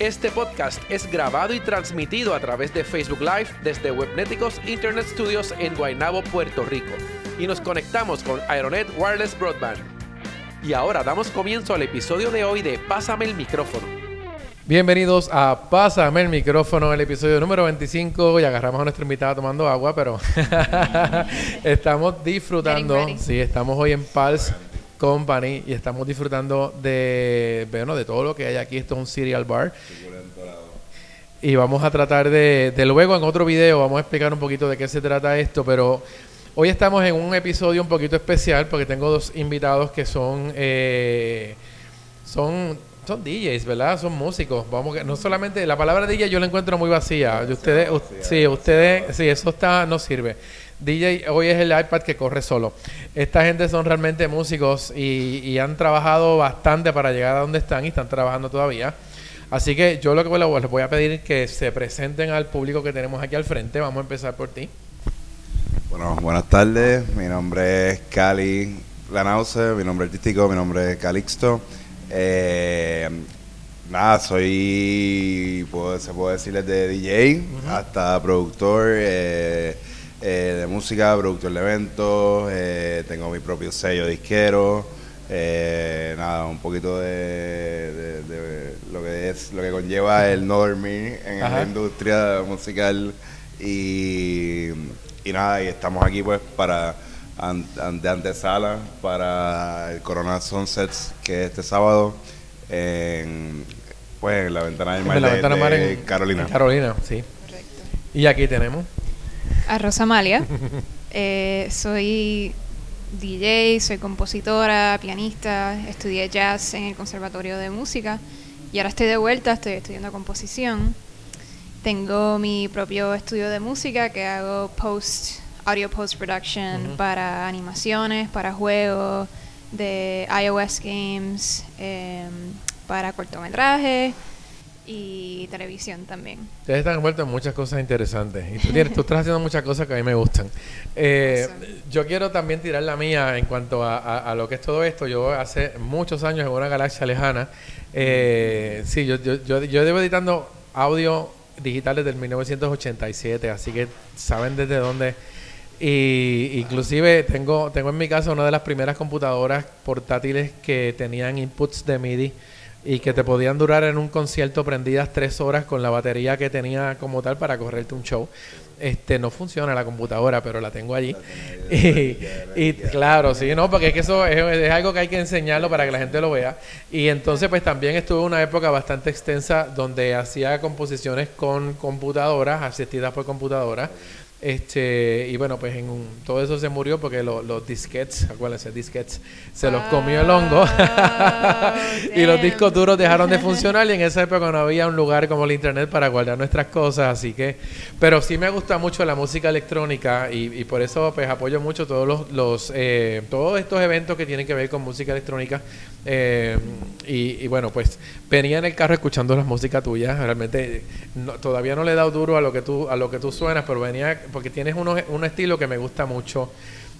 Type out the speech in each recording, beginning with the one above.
Este podcast es grabado y transmitido a través de Facebook Live desde Webneticos Internet Studios en Guaynabo, Puerto Rico. Y nos conectamos con Aeronet Wireless Broadband. Y ahora damos comienzo al episodio de hoy de Pásame el micrófono. Bienvenidos a Pásame el micrófono, el episodio número 25. Y agarramos a nuestra invitada tomando agua, pero estamos disfrutando. Sí, estamos hoy en Pals Company y estamos disfrutando de, bueno, de todo lo que hay aquí. Esto es un cereal bar. Y vamos a tratar de, de luego en otro video, vamos a explicar un poquito de qué se trata esto, pero hoy estamos en un episodio un poquito especial porque tengo dos invitados que son, eh, son son DJs, ¿verdad? Son músicos. Vamos que no solamente la palabra DJ yo la encuentro muy vacía. Ustedes, sí, ustedes, sí, eso está no sirve. DJ hoy es el iPad que corre solo. Esta gente son realmente músicos y, han trabajado bastante para llegar a donde están y están trabajando todavía. Así que yo lo que les voy a pedir es que se presenten al público que tenemos aquí al frente. Vamos a empezar por ti. Bueno, buenas tardes. Mi nombre es Cali Lanause, mi nombre artístico, mi nombre es Calixto. Eh, nada, soy, se puede decir desde DJ hasta productor eh, eh, de música, productor de eventos, eh, tengo mi propio sello disquero, nada, un poquito de, lo que es, lo que conlleva el no dormir en la industria musical y, y nada, y estamos aquí pues para de antesala para el Corona Sunsets, que es este sábado en, pues, en la ventana del mar, de, Carolina. Carolina, sí. Y aquí tenemos a Rosa Malia. Eh, soy DJ, soy compositora, pianista, estudié jazz en el Conservatorio de Música y ahora estoy de vuelta, estoy estudiando composición. Tengo mi propio estudio de música que hago post audio post production para animaciones, para juegos de iOS games, em, para cortometrajes y televisión también. Ustedes están envueltos en muchas cosas interesantes y tú, tienes, tú estás haciendo muchas cosas que a mí me gustan. Eh, yo quiero también tirar la mía en cuanto a, lo que es todo esto. Yo hace muchos años en una galaxia lejana, eh, sí, yo, yo, yo, yo llevo editando audio digital desde el 1987, así que saben desde dónde y inclusive tengo, tengo en mi casa una de las primeras computadoras portátiles que tenían inputs de MIDI y que te podían durar en un concierto prendidas tres horas con la batería que tenía como tal para correrte un show. Este no funciona la computadora, pero la tengo allí. Y, claro, sí, no, porque es que eso es, algo que hay que enseñarlo para que la gente lo vea. Y entonces, pues también estuve una época bastante extensa donde hacía composiciones con computadoras, asistidas por computadoras este, y bueno, pues en todo eso se murió porque los disquets, acuérdense, disquets, se los comió el hongo. Ah, y los discos duros dejaron de funcionar y en esa época no había un lugar como el internet para guardar nuestras cosas, así que, pero sí me gusta mucho la música electrónica y, por eso pues apoyo mucho todos los, los eh, todos estos eventos que tienen que ver con música electrónica eh, y, bueno, pues venía en el carro escuchando la música tuya, realmente todavía no le he dado duro a lo que tú, a lo que tú suenas, pero venía porque tienes un estilo que me gusta mucho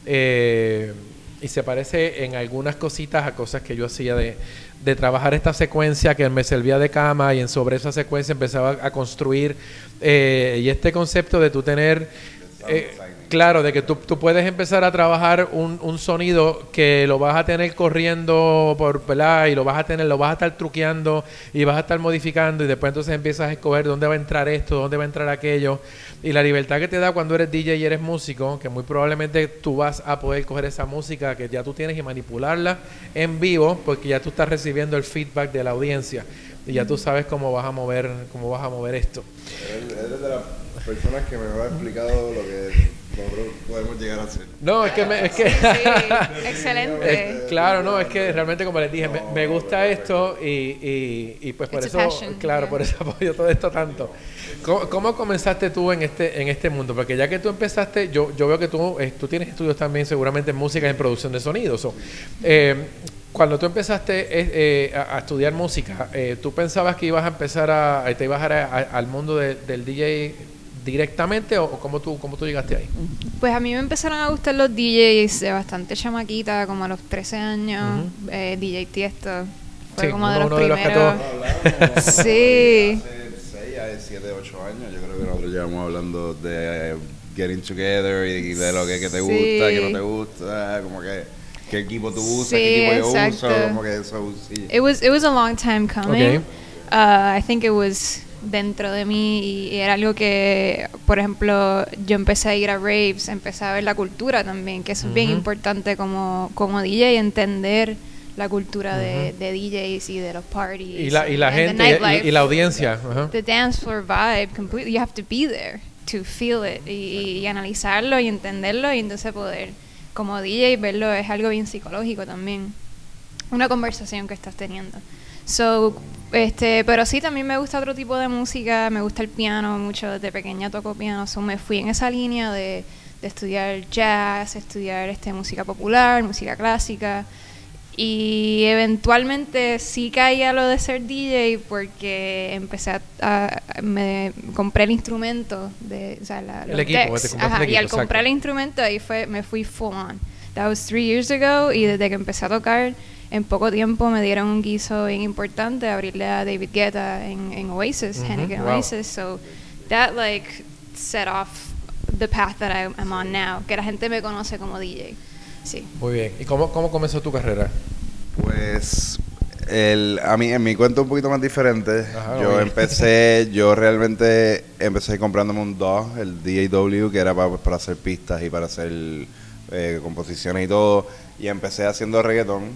eh, y se parece en algunas cositas a cosas que yo hacía de, de, trabajar esta secuencia que me servía de cama y en sobre esa secuencia empezaba a construir eh, y este concepto de tú tener eh, claro, de que tú, puedes empezar a trabajar un, sonido que lo vas a tener corriendo por, ¿verdad? Y lo vas a tener, lo vas a estar truqueando y vas a estar modificando y después entonces empiezas a escoger dónde va a entrar esto, dónde va a entrar aquello. Y la libertad que te da cuando eres DJ y eres músico, que muy probablemente tú vas a poder coger esa música que ya tú tienes y manipularla en vivo, porque ya tú estás recibiendo el feedback de la audiencia y ya tú sabes cómo vas a mover, cómo vas a mover esto. personas que me explicado lo que nosotros podemos llegar a hacer. No, es que... Me, es que Sí, excelente. Es- claro, no, es que realmente como les dije, me, me gusta esto y, y, y pues por It's eso, passion, claro, yeah. por eso apoyo todo esto tanto. ¿Cómo, cómo comenzaste tú en este en este mundo? Porque ya que tú empezaste, yo, yo veo que tú, eh, tú tienes estudios también seguramente en música y en producción de sonidos. eh, cuando tú empezaste eh, eh, a, a estudiar música, eh, ¿tú pensabas que ibas a empezar a, te ibas a, a- al mundo de- del DJ directamente o, o cómo, tú, cómo tú llegaste ahí? Pues a mí me empezaron a gustar los DJs de bastante chamaquita, como a los 13 años. eh, DJ Tiesto. Fue Sí, como de los uno de los que primeros. Hablamos Sí. Hace 6, 7, 8 años, yo creo que nosotros llevamos hablando de eh, getting together y de lo que, que te Sí. gusta, que no te gusta, como que qué equipo tú usas, Sí, qué equipo yo exacto. uso, como que eso sí. It was, it was a long time coming. Uh, I think it was dentro de mí y, era algo que, por ejemplo, yo empecé a ir a raves, empecé a ver la cultura también, que eso es bien importante como, como DJ, entender la cultura de, de DJs y de los parties. Y la, y gente y- la audiencia. ajá. the dance floor vibe completely you have to be there to feel it y, y analizarlo y entenderlo y entonces poder como DJ verlo es algo bien psicológico también una conversación que estás teniendo so este pero sí también me gusta otro tipo de música me gusta el piano mucho desde pequeña toco piano so me fui en esa línea de, de estudiar jazz estudiar este música popular música clásica y eventualmente sí caía lo de ser DJ porque empecé a, a- me compré el instrumento de o sea, la, El equipo, decks. Ajá, el y al equipo, comprar el exacto. instrumento ahí fue me fui full on that was three years ago y desde que empecé a tocar en poco tiempo me dieron un guiso bien importante abrirle a David Guetta en, en Oasis Ujú, Henneken wow. Oasis so that like set off the path that I- I'm on now que la gente me conoce como DJ sí Muy bien. ¿Y cómo, cómo comenzó tu carrera? Pues el, a mí en mi cuento un poquito más diferente. Ajá, yo empecé, yo realmente empecé comprándome un DAW, el DAW, que era para, para hacer pistas y para hacer eh, composiciones y todo. Y empecé haciendo reggaetón,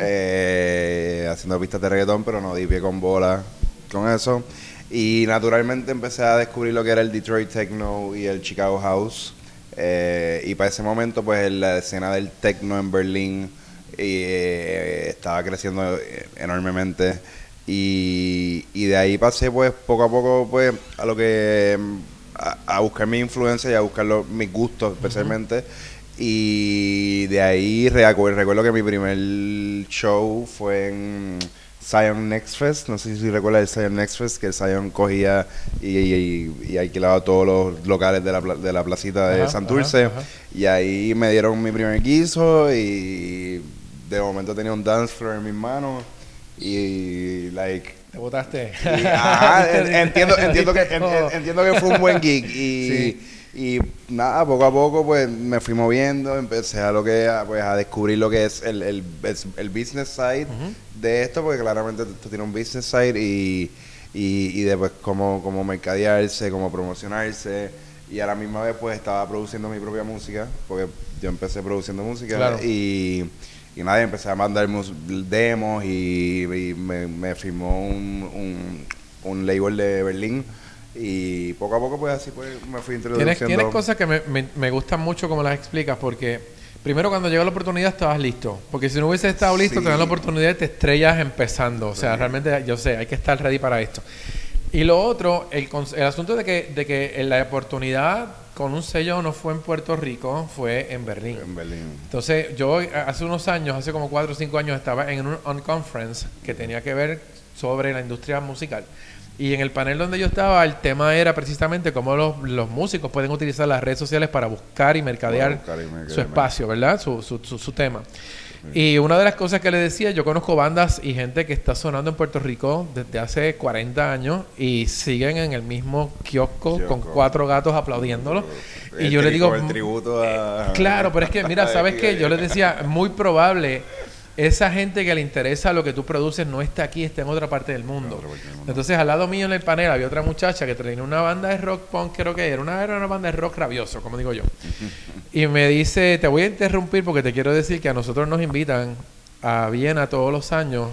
eh, haciendo pistas de reggaetón, pero no di pie con bola con eso. Y naturalmente empecé a descubrir lo que era el Detroit Techno y el Chicago House. Eh, y para ese momento, pues la escena del techno en Berlín eh, estaba creciendo eh, enormemente. Y, y de ahí pasé, pues, poco a poco, pues, a lo que. a, a buscar mi influencia y a buscar los- mis gustos, especialmente. Y de ahí recu- recuerdo que mi primer show fue en Zion Next Fest. No sé si recuerdas el Zion Next Fest, que Zion cogía y, y, y alquilaba todos los locales de la, de la placita de Ajá, Santurce. ajá, ajá. Y ahí me dieron mi primer guiso y de momento tenía un dance floor en mis manos. Y, like, ¿Te votaste? y, ajá, en- entiendo, entiendo, que, en- en- entiendo que fue un buen gig y, Sí. Y nada, poco a poco pues me fui moviendo, empecé a lo que a, pues, a descubrir lo que es el, el, el business side de esto, porque claramente esto tiene un business side y, y, y después cómo, cómo mercadearse, cómo promocionarse y a la misma vez pues estaba produciendo mi propia música, porque yo empecé produciendo música Claro. y y nada, empecé a mandar demos y, y me, me firmó un, un, un label de Berlín y poco a poco pues así pues me fui introduciendo. Tienes, tienes cosas que me, me, me gustan mucho como las explicas porque primero cuando llegó la oportunidad estabas listo. Porque si no hubieses estado listo, Sí. te dan la oportunidad y te estrellas empezando. O sea, realmente yo sé, hay que estar ready para esto. Y lo otro, el, el asunto de que, de que la oportunidad con un sello no fue en Puerto Rico, fue en Berlín. en Berlín. Entonces, yo hace unos años, hace como 4 o 5 años, estaba en un on conference que tenía que ver sobre la industria musical. Y en el panel donde yo estaba, el tema era precisamente cómo los, los músicos pueden utilizar las redes sociales para buscar y mercadear, Para buscar y mercadear. su espacio, ¿verdad? Su, su, su, su tema. Y una de las cosas que le decía, yo conozco bandas y gente que está sonando en Puerto Rico desde hace 40 años y siguen en el mismo kiosco, con cuatro gatos aplaudiéndolo. y yo le digo, el tributo a... Claro, pero es que, mira, ¿sabes qué? Yo les decía, muy probable, esa gente que le interesa lo que tú produces no está aquí, está en otra parte del mundo. otra parte del mundo. Entonces, al lado mío en el panel había otra muchacha que tenía una banda de rock punk, creo que era una, era una banda de rock rabioso, como digo yo. Y me dice, te voy a interrumpir porque te quiero decir que a nosotros nos invitan a Viena todos los años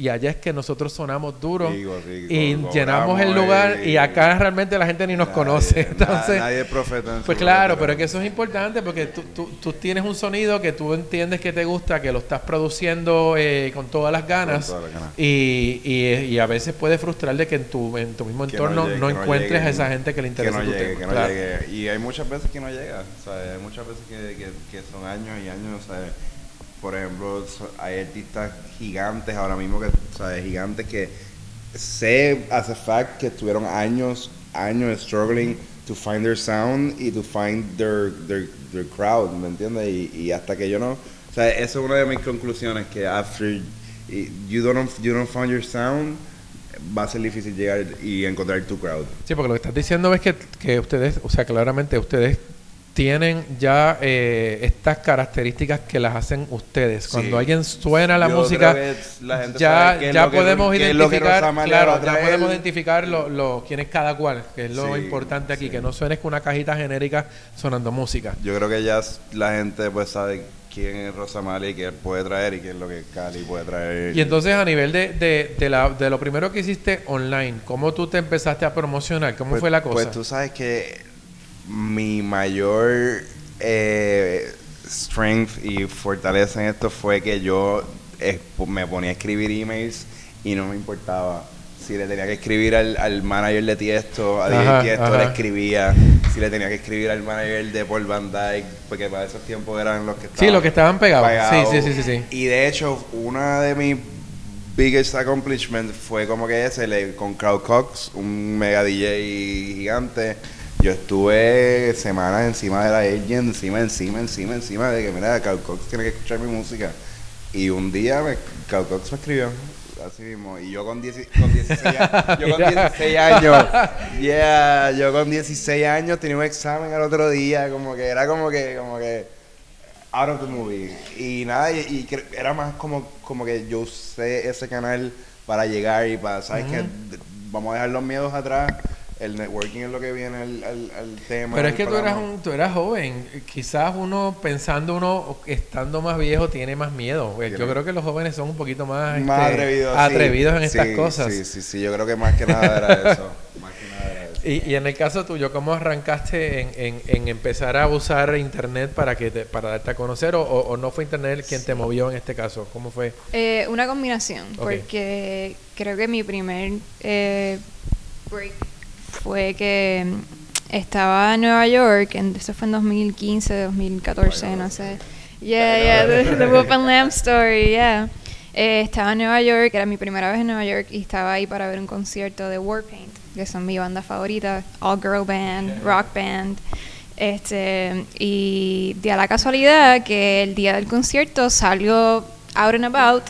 y allá es que nosotros sonamos duro y llenamos el lugar y y- acá realmente la gente ni nos Nadie- conoce. na- Entonces, nadie es profeta en pues claro, pero es que eso es importante porque tú, tú, tú tienes un sonido que tú entiendes que te gusta, que lo estás produciendo eh, con todas las ganas, Con todas las ganas. Y, y, y a veces puede frustrar de que en tu, en tu mismo Que entorno no, llegue, que no encuentres llegue, a esa gente que le interesa que no tu llegue, tema. que no Claro. llegue. Y hay muchas veces que no llega, o sea, hay muchas veces que, que, son años y años, sea, por ejemplo, hay artistas gigantes ahora mismo que, sea, gigantes que sé as a fact que tuvieron años, años struggling to find their sound y to find their, their, their crowd, ¿me entiendes? Y, y hasta que yo no, o sea, esa es una de mis conclusiones que after you don't, you don't find your sound, va a ser difícil llegar y encontrar tu crowd. Sí, porque lo que estás diciendo es que, que ustedes, o sea, claramente ustedes tienen ya eh, estas características que las hacen ustedes. Sí. Cuando alguien suena la Yo música, la gente ya, sabe ya podemos que identificar, claro, ya podemos identificar lo, lo, quién es cada cual, que es lo Sí, importante aquí, sí. que no suenes con una cajita genérica sonando música. Yo creo que ya la gente pues sabe quién es Rosa María y qué puede traer y qué es lo que Cali puede traer. Y entonces a nivel de, de, de, la, de lo primero que hiciste online, ¿cómo tú te empezaste a promocionar? ¿Cómo Pues- fue la cosa? Pues tú sabes que mi mayor eh, strength y fortaleza en esto fue que yo eh, me ponía a escribir emails y no me importaba. Si le tenía que escribir al, al manager de Tiesto, a DJ Ajá, Tiesto, ajá. le escribía. Si le tenía que escribir al manager de Paul Van Dyke, porque para esos tiempos eran los que estaban Sí, los que estaban pegados. pegados. Sí, sí, sí, sí, sí. Y de hecho, una de mis biggest accomplishments fue como que ese, con Crowd Cox, un mega DJ gigante. Yo estuve semanas encima de la agent, encima, encima, encima, encima de que, mira, Crowd Cox tiene que escuchar mi música. Y un día me, Crowd Cox me escribió, así mismo, y yo con, 10 con 16 años, yo con Mira. 16 años, yeah, yo con 16 años tenía un examen al otro día, como que era como que, como que, out of the movie. Y nada, y, y era más como, como que yo usé ese canal para llegar y para, ¿sabes qué? Vamos a dejar los miedos atrás. El networking es lo que viene al, al, al tema. Pero es que tú eras, un, tú eras joven. Quizás uno, pensando uno, estando más viejo, tiene más miedo. Pues Yo Tiene- creo que los jóvenes son un poquito más, más este, atrevidos. sí. en estas Sí, cosas. Sí, sí, sí, yo creo que más que nada era eso. más que nada era eso. Y, y en el caso tuyo, ¿cómo arrancaste en, en- en empezar a usar internet para que te- para darte a conocer? O, o- no fue internet quien te movió en este caso? ¿Cómo fue? Eh, una combinación, porque creo que mi primer eh, break fue que mm, estaba en Nueva York, en, eso fue en 2015, 2014, no sé. Yeah, yeah, the, the Wolf and Lamb story, yeah. Eh, estaba en Nueva York, era mi primera vez en Nueva York y estaba ahí para ver un concierto de Warpaint, que son mi banda favorita, all girl band, rock band. Este, y de a la casualidad que el día del concierto salió out and about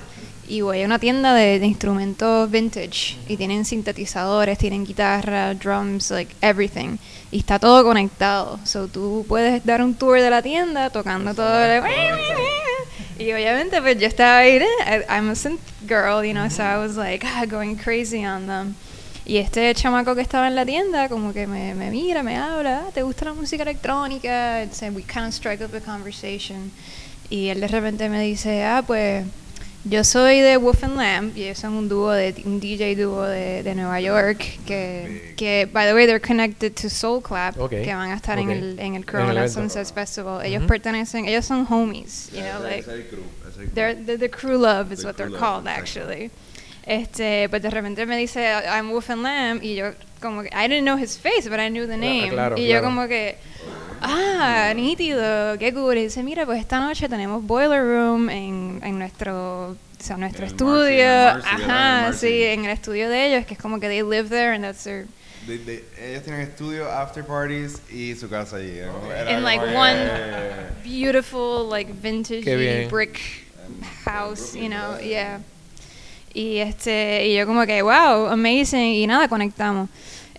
y voy a una tienda de, de instrumentos vintage y tienen sintetizadores, tienen guitarra, drums, like everything. Y está todo conectado. So tú puedes dar un tour de la tienda tocando todo. like, y obviamente pues yo estaba ahí, eh, I'm a synth girl, you know, so I was like ah, going crazy on them. Y este chamaco que estaba en la tienda como que me, me mira, me habla, "Ah, ¿te gusta la música electrónica? And we kind of strike up a conversation. Y él de repente me dice, ah, pues yo soy de Wolf and Lamb y ellos son un dúo de un DJ dúo de, de Nueva York que, que by the way they're connected to Soul Clap que van a estar en el en el En el Corona. Sunset Festival. Ellos pertenecen, ellos son homies, you know, like ese es el crew, ese es el crew. They're, they're the crew love is The what they're called love, actually. Este, pues de repente me dice I'm Wolf and Lamb y yo como que I didn't know his face but I knew the Claro, name claro, y claro. yo como que ah nítido qué cool y dice mira pues esta noche tenemos Boiler Room en, en nuestro o sea, nuestro En el estudio Marcy, en. En ajá sí en el estudio de ellos que es como que they live there and that's their De- de- ellos tienen estudio, after parties y su casa allí. Era in like one beautiful like vintage brick house, you know, yeah. Y este y yo como que wow, amazing y nada conectamos.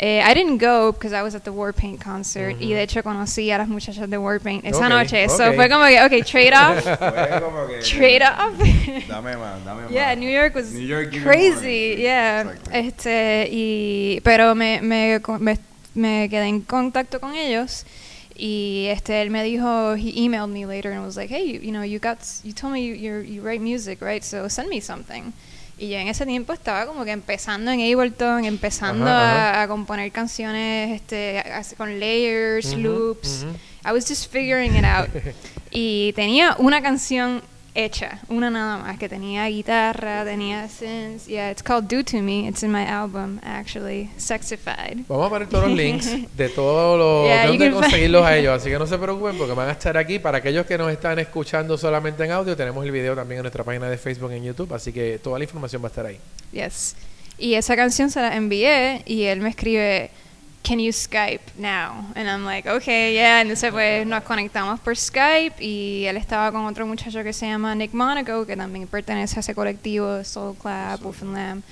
Eh, I didn't go because I was at the Warpaint concert y de hecho conocí a las muchachas de Warpaint esa Ok, noche. So fue como que okay, trade off, Fue como que- trade off. Dame más, dame más. Yeah, New York was New York, crazy, yeah. Exacto. Este, y, pero me, me, me, me quedé en contacto con ellos y este, él me dijo, he emailed me later and was like, hey, you, you know, you got, you told me you, you're, you write music, right? So send me something. Y yo en ese tiempo estaba como que empezando en Ableton, empezando Ajá, a- ajá. A, componer canciones este, con layers, loops. ujú. I was just figuring it out. y tenía una canción hecha, una nada más, que tenía guitarra, tenía synths. Yeah, it's called Do To Me. It's in my album, actually, Sexified. Vamos a poner todos los links de todos los Yeah, de conseguirlos a ellos, así que no se preocupen porque van a estar aquí. Para aquellos que nos están escuchando solamente en audio, tenemos el video también en nuestra página de Facebook en YouTube, así que toda la información va a estar ahí. Yes. Y esa canción se la envié y él me escribe, Can you Skype now? And I'm like, okay, yeah. Entonces pues nos conectamos por Skype y él estaba con otro muchacho que se llama Nick Monaco, que también pertenece a ese colectivo Soul Clap, Wolf and Lamb.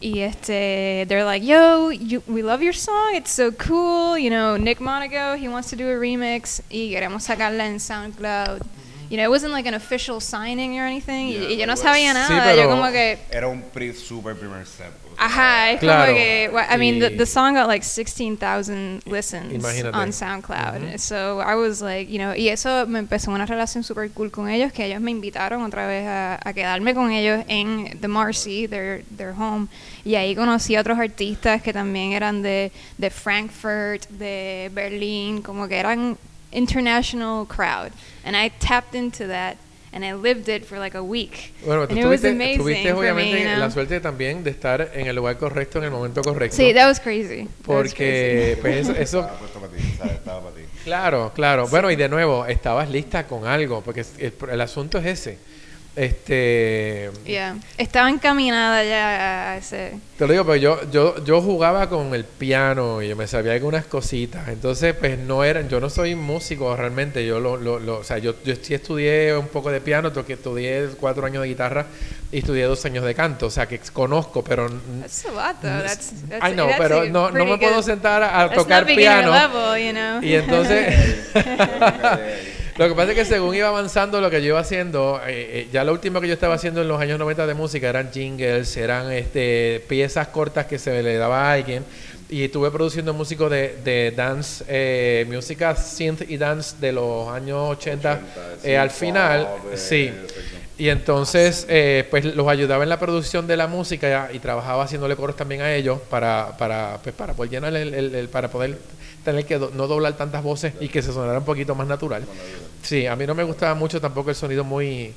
Y este, they're like, yo, you, we love your song, it's so cool. You know, Nick Monaco, he wants to do a remix y queremos sacarla en SoundCloud. You know, it wasn't like an official signing or anything. y- y, yo no sabía nada. Sí, yo pero- como que, Era un pri- super primer step. Ajá, es Claro. como que, well, I mean, the, Y- the song got like 16,000 listens Imagínate. on SoundCloud. So I was like, you know, y eso me empezó una relación super cool con ellos, que ellos me invitaron otra vez a, a quedarme con ellos en The Marcy, their, their home. Y ahí conocí a otros artistas que también eran de, de Frankfurt, de Berlín, como que eran international crowd. And I tapped into that. And I lived it for like a week. Bueno, tú and it was tuviste, amazing tuviste for me, obviamente you know? la suerte también de estar en el lugar correcto en el momento correcto. Sí, that was crazy. That was porque pues eso, eso- Estaba puesto para ti, ¿sabes? Estaba para ti. claro, claro. Bueno, y de nuevo, estabas lista con algo, porque el asunto es ese. Este, Yeah. Estaba encaminada ya a ese. Te lo digo, porque yo, yo, yo jugaba con el piano y yo me sabía algunas cositas. Entonces, pues no eran, yo no soy músico realmente. Yo lo, lo, lo- o sea, yo, yo sí estudié un poco de piano, toqué, estudié cuatro años de guitarra y estudié dos años de canto. O sea, que conozco, pero That's a lot though. That's, that's Ay, no, that's pero a no, no me puedo sentar a, tocar piano. level, you know. Y entonces, lo que pasa es que según iba avanzando lo que yo iba haciendo, eh, eh, ya lo último que yo estaba haciendo en los años 90 de música eran jingles, eran este, piezas cortas que se le daba a alguien. Y estuve produciendo músico de, de dance, eh, música synth y dance de los años 80. eh, al final, sí. Y entonces, eh, pues los ayudaba en la producción de la música y trabajaba haciéndole coros también a ellos para, para, pues, para poder llenar el, el- el- para poder tener que no doblar tantas voces y que se sonara un poquito más natural. Sí, a mí no me gustaba mucho tampoco el sonido muy...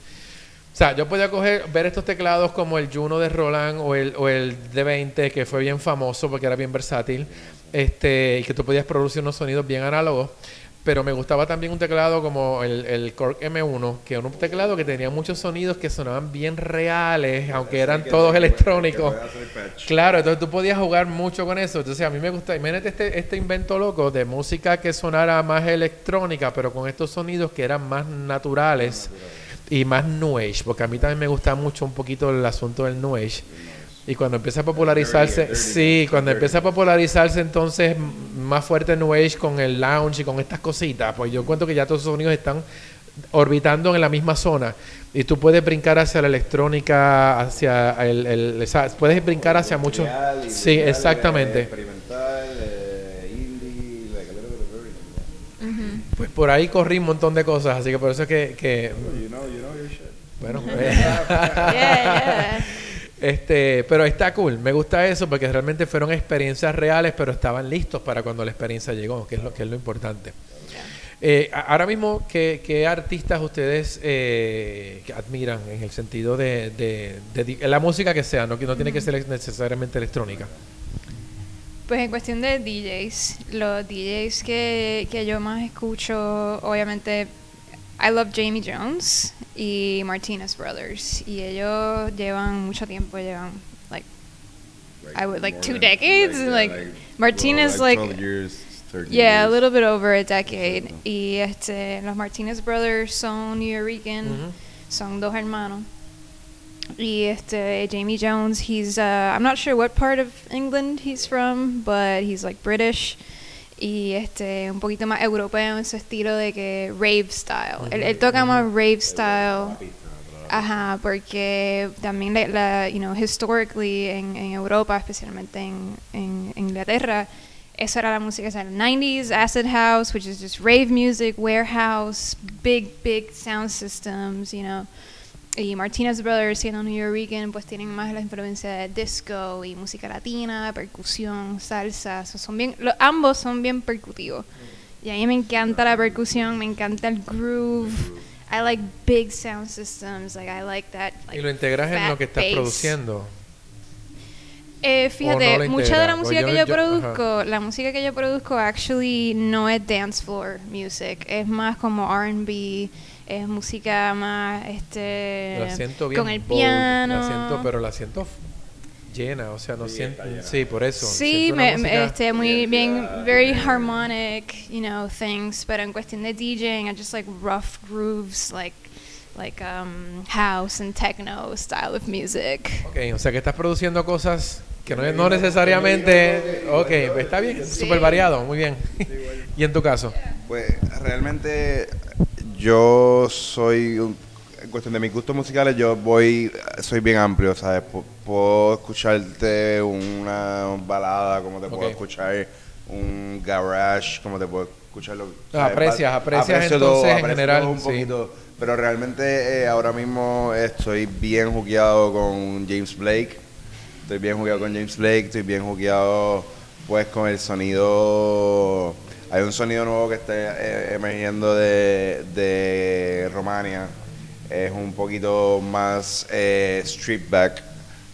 O sea, yo podía coger, ver estos teclados como el Juno de Roland o el, o el D20, que fue bien famoso porque era bien versátil, este, y que tú podías producir unos sonidos bien análogos. Pero me gustaba también un teclado como el, el Korg M1, que era un teclado que tenía muchos sonidos que sonaban bien reales, aunque eran todos electrónicos. Claro, entonces tú podías jugar mucho con eso. Entonces a mí me gusta, imagínate este, este invento loco de música que sonara más electrónica, pero con estos sonidos que eran más naturales y más New Age, porque a mí también me gusta mucho un poquito el asunto del New Age. Y cuando empieza a popularizarse, sí, cuando empieza a popularizarse entonces más fuerte New Age con el lounge y con estas cositas, pues yo cuento que ya todos esos sonidos están orbitando en la misma zona y tú puedes brincar hacia la electrónica, hacia el, el- puedes brincar hacia mucho. Sí, exactamente. Experimental, eh, indie, like a little bit of everything. Pues por ahí corrí un montón de cosas, así que por eso es que, que You know, you know your shit. bueno, Yeah, yeah. Este, pero está cool, me gusta eso porque realmente fueron experiencias reales, pero estaban listos para cuando la experiencia llegó, que es lo que es lo importante. Eh, ahora mismo, ¿qué, qué artistas ustedes eh, admiran en el sentido de, de- la música que sea, no, que no tiene que ser necesariamente electrónica? Pues en cuestión de DJs, los DJs que, que yo más escucho, obviamente, I love Jamie Jones y Martinez Brothers. Y ellos llevan mucho tiempo, llevan, like, I would like more two than- decades. yeah, Like, Martinez, well, like, 12 years, 13 yeah, a little bit over a decade. Y este, los Martinez Brothers son New Yorkican, Ujú. son dos hermanos. Y este, Jamie Jones, he's, uh, I'm not sure what part of England he's from, but he's like British. Y este, un poquito más europeo en su estilo de que rave style. Él, él toca más rave style. Ajá, porque también la, la, you know, historically en, en Europa, especialmente en, en Inglaterra, esa era la música, o sea, el 90s, acid house, which is just rave music, warehouse, big, big sound systems, you know. Y Martinez Brothers, siendo New York, pues tienen más la influencia de disco y música latina, percusión, salsa. so son bien, los, ambos son bien percutivos. Y a mí me encanta la percusión, me encanta el groove. I like big sound systems, like I like that. Like, y lo integras en lo que estás bass. produciendo. Eh, ¿O fíjate, no mucha de la música O que yo- yo, yo- produzco, la música que yo produzco actually no es dance floor music, es más como R&B, es música más este la siento bien con el bold, piano. La siento, pero la siento llena, o sea, no Sí, siento... Sí, por eso. Sí, me, este, muy bien very bien. harmonic, you know, things. Pero en cuestión de DJing, I just like rough grooves, like like um, house and techno style of music. Ok, o sea que estás produciendo cosas que no, no necesariamente... Ok, pues está bien, Sí. súper variado, muy bien. ¿Y en tu caso? Pues realmente yo soy, en cuestión de mis gustos musicales, yo voy, soy bien amplio, ¿sabes? Pu- Puedo escucharte una balada, como te puedo escuchar un garage, como te puedo escuchar lo Ah, aprecias, aprecias aprecio entonces en general, un sí. poquito. Pero realmente eh, ahora mismo estoy bien jugueado con James Blake. Estoy bien jugueado con James Blake, estoy bien jugueado pues con el sonido. Hay un sonido nuevo que está eh, emergiendo de, de Romania. Es un poquito más eh, back,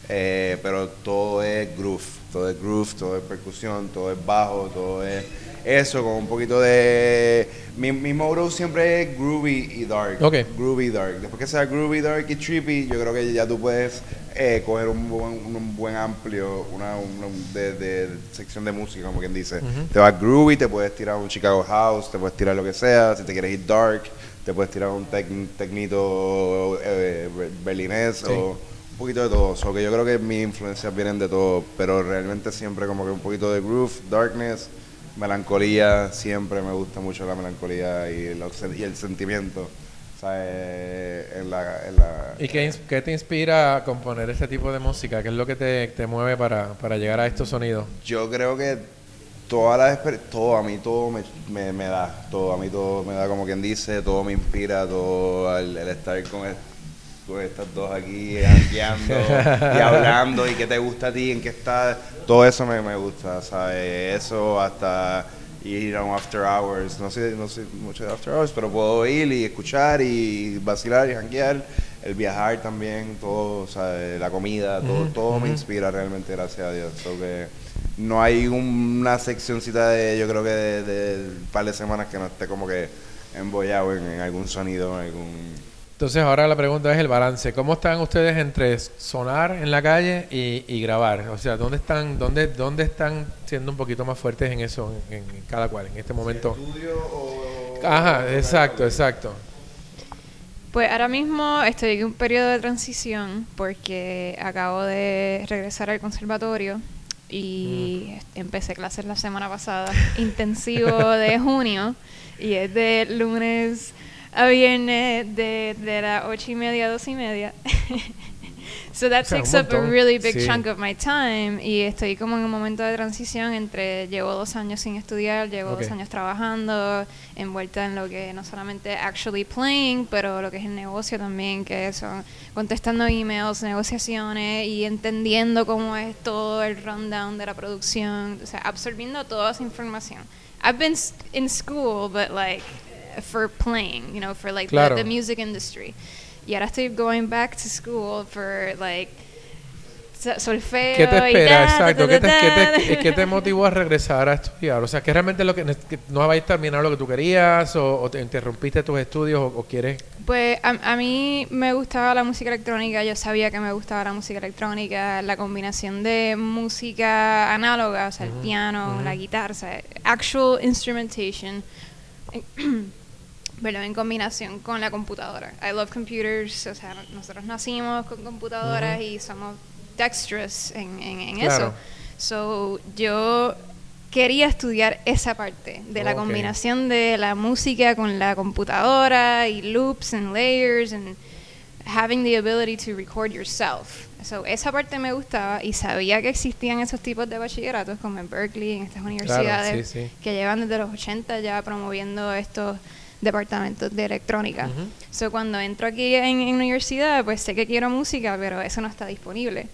eh, pero todo es groove. Todo es groove, todo es percusión, todo es bajo, todo es eso, con un poquito de. Mi, mi modo siempre es groovy y dark. Ok. Groovy y dark. Después que sea groovy, dark y trippy, yo creo que ya tú puedes eh, coger un buen, un buen amplio una, una- de, de sección de música, como quien dice. Te vas groovy, te puedes tirar un Chicago House, te puedes tirar lo que sea. Si te quieres ir dark, te puedes tirar un tec- tecnito eh, berlinés Sí. o un poquito de todo. So que yo creo que mis influencias vienen de todo, pero realmente siempre como que un poquito de groove, darkness, melancolía, siempre me gusta mucho la melancolía y, lo- y el sentimiento. ¿sabes? En la, en la, ¿Y qué, te inspira a componer este tipo de música? ¿Qué es lo que te, te mueve para, para llegar a estos sonidos? Yo creo que todas las exper- todo a mí todo me, me, me da, todo a mí todo me da como quien dice, todo me inspira, todo el, el estar con, el- con estas dos aquí jangueando y hablando y qué te gusta a ti, en qué estás, todo eso me, me gusta, ¿sabes? Eso hasta ir a un after hours, no sé, no sé mucho de after hours, pero puedo ir y escuchar y vacilar y janguear, el viajar también, todo, ¿sabes? La comida, todo, todo me inspira realmente, gracias a Dios. So que no hay una seccioncita de, yo creo que de, de un par de semanas que no esté como que embollado en, en algún sonido, en algún... Entonces ahora la pregunta es el balance. ¿Cómo están ustedes entre sonar en la calle y, y grabar? O sea, ¿dónde están, dónde, dónde están siendo un poquito más fuertes en eso, en, en cada cual, en este momento? ¿Estudio o...? Ajá, exacto, exacto. Pues ahora mismo estoy en un periodo de transición porque acabo de regresar al conservatorio y empecé clases la semana pasada, intensivo de junio, y es de lunes a viernes de, de las ocho y media a dos y media. so that O sea, un takes up a really big Sí. chunk of my time y estoy como en un momento de transición entre llevo dos años sin estudiar, llevo dos años trabajando, envuelta en lo que no solamente actually playing, pero lo que es el negocio también, que son contestando emails, negociaciones y entendiendo cómo es todo el rundown de la producción, o sea, absorbiendo toda esa información. I've been in school, but like for playing, you know, for like the- Claro. the, music industry. Y ahora estoy going back to school for like so- solfeo ¿Qué te espera? Exacto. ¿Qué te, qué te- motivó a regresar a estudiar? O sea, ¿qué realmente lo que, no habéis terminado lo que tú querías o, o te interrumpiste tus estudios o, o quieres... Pues a, a mí me gustaba la música electrónica, yo sabía que me gustaba la música electrónica, la combinación de música análoga, o sea, el piano, la guitarra, o sea, actual instrumentation, perdón, en combinación con la computadora. I love computers, o sea, nosotros nacimos con computadoras y somos dexterous en, en, en Claro. eso. So, yo quería estudiar esa parte de la combinación de la música con la computadora y loops and layers and having the ability to record yourself. So, esa parte me gustaba y sabía que existían esos tipos de bachilleratos como en Berkeley, en estas universidades sí, sí. que llevan desde los 80 ya promoviendo estos departamentos de electrónica. Ujú. So, cuando entro aquí en, en universidad, pues sé que quiero música, pero eso no está disponible.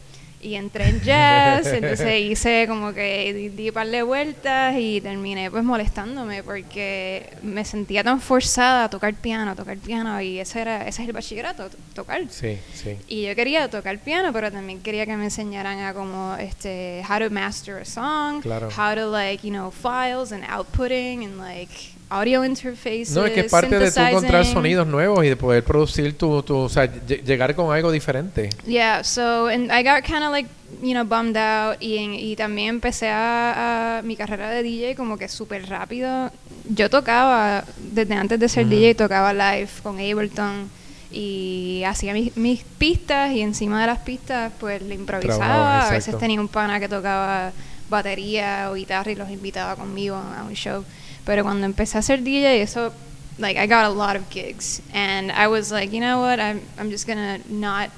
Y entré en jazz, entonces hice como que di, di un par de vueltas y terminé pues molestándome porque me sentía tan forzada a tocar piano, a tocar piano y ese era ese es el bachillerato, to- tocar. Sí, sí. Y yo quería tocar piano, pero también quería que me enseñaran a como este how to master a song, Claro. how to like, you know, files and outputting and like audio interfaces. No, es que parte de tú encontrar sonidos nuevos y de poder producir tu, tu o sea, lle- llegar con algo diferente. Yeah, so and I got kind of like, you know, bummed out y, en- y también empecé a, a mi carrera de DJ como que súper rápido. Yo tocaba, desde antes de ser. DJ, tocaba live con Ableton y hacía mis, mis pistas y encima de las pistas pues le improvisaba. Trabajaba, a veces tenía un pana que tocaba batería o guitarra y los invitaba conmigo a un show. Pero cuando empecé a ser DJ, eso, like, I got a lot of gigs. And I was like, you know what, I'm, I'm just gonna not,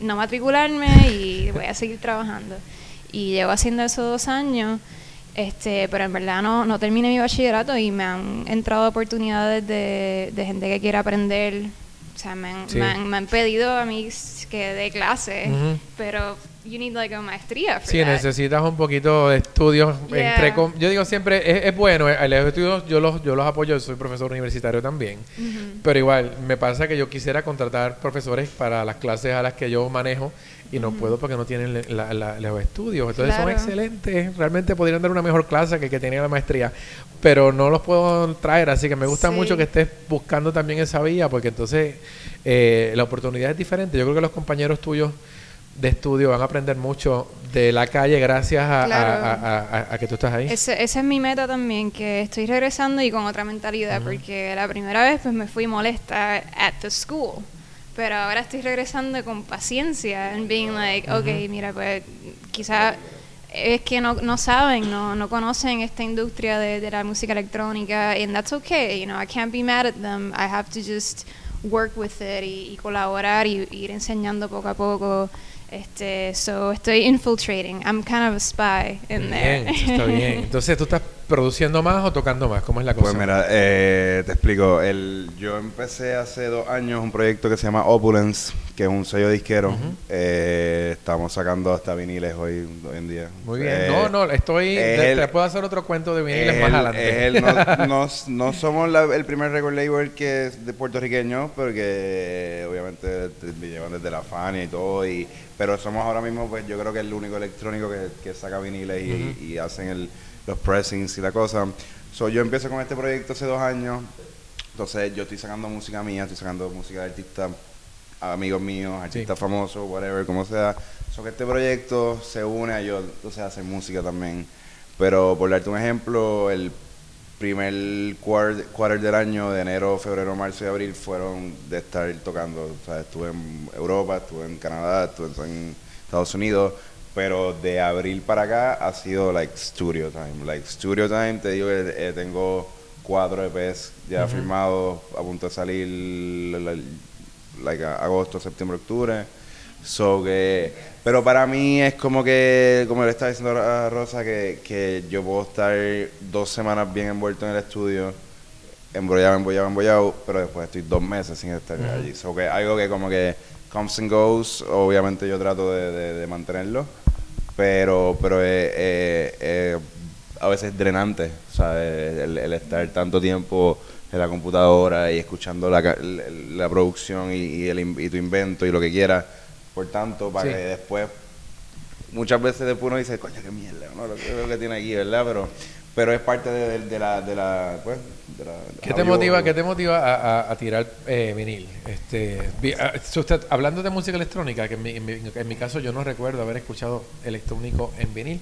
no matricularme y voy a seguir trabajando. Y llevo haciendo eso dos años, este, pero en verdad no, no terminé mi bachillerato y me han entrado oportunidades de, de gente que quiere aprender. O sea, me han, Sí. me han, me han pedido a mí que dé clases, pero you need like a maestría for Sí, that. necesitas un poquito de estudios. Yeah. Entre com- yo digo siempre, es, es bueno, eh, los estudios yo los, yo los apoyo, yo soy profesor universitario también. Ujú. Pero igual, me pasa que yo quisiera contratar profesores para las clases a las que yo manejo y no puedo porque no tienen le- la- la- los estudios. Entonces son excelentes, realmente podrían dar una mejor clase que el que tenía la maestría, pero no los puedo traer, así que me gusta Sí. mucho que estés buscando también esa vía porque entonces eh, la oportunidad es diferente. Yo creo que los compañeros tuyos de estudio van a aprender mucho de la calle gracias a, Claro. a- a- a- que tú estás ahí. Ese- esa es mi meta también, que estoy regresando y con otra mentalidad, porque la primera vez pues me fui molesta at the school, pero ahora estoy regresando con paciencia and being like, okay, mira, pues quizás es que no, no saben, no, no conocen esta industria de, de la música electrónica, and that's okay, you know, I can't be mad at them, I have to just work with it y, y colaborar y, y ir enseñando poco a poco. Este, so estoy infiltrating. I'm kind of a spy in there. Bien, eso está bien. Entonces, ¿tú estás produciendo más o tocando más? ¿Cómo es la cosa? Pues mira, eh, te explico. El, yo empecé hace dos años un proyecto que se llama Opulence, que es un sello disquero. Eh, estamos sacando hasta viniles hoy, hoy en día. Muy bien. Eh, no, no, estoy. es te, el- te puedo hacer otro cuento de viniles es más el- adelante. el- no, no- no somos la- el primer record label que es de puertorriqueños, porque obviamente te- me llevan desde la Fania y todo, y, pero somos ahora mismo, pues yo creo que el único electrónico que, que saca viniles y, y hacen el, los pressings y la cosa. So, yo empiezo con este proyecto hace dos años, entonces yo estoy sacando música mía, estoy sacando música de artistas amigos míos, artistas famosos, whatever, como sea. So que este proyecto se une a yo, entonces hacer música también. Pero por darte un ejemplo, el primer quarter, quarter del año, de enero, febrero, marzo y abril, fueron de estar tocando. O sea, estuve en Europa, estuve en Canadá, estuve en Estados Unidos, pero de abril para acá ha sido like studio time. Like studio time, te digo que eh, tengo cuatro EPs ya firmados, a punto de salir like, agosto, septiembre, octubre. So que, pero para mí es como que, como le estaba diciendo a Rosa, que, que yo puedo estar dos semanas bien envuelto en el estudio, embrollado, embollado, embollado, pero después estoy dos meses sin estar allí. So que algo que como que comes and goes, obviamente yo trato de, de- de mantenerlo, pero, pero es, es- es a veces drenante, o sea, el, el estar tanto tiempo en la computadora y escuchando la, la, producción y, y el, y tu invento y lo que quieras, por tanto, para Sí. que después, muchas veces después uno dice, coño, qué mierda, ¿no? lo, que, lo que tiene aquí, ¿verdad? Pero, pero es parte de, de- de la, de la, pues, de la... ¿Qué te motiva, qué te motiva a, a- a tirar eh, vinil? Este, ah, usted- hablando de música electrónica, que en mi, en, mi, en mi caso yo no recuerdo haber escuchado electrónico en vinil,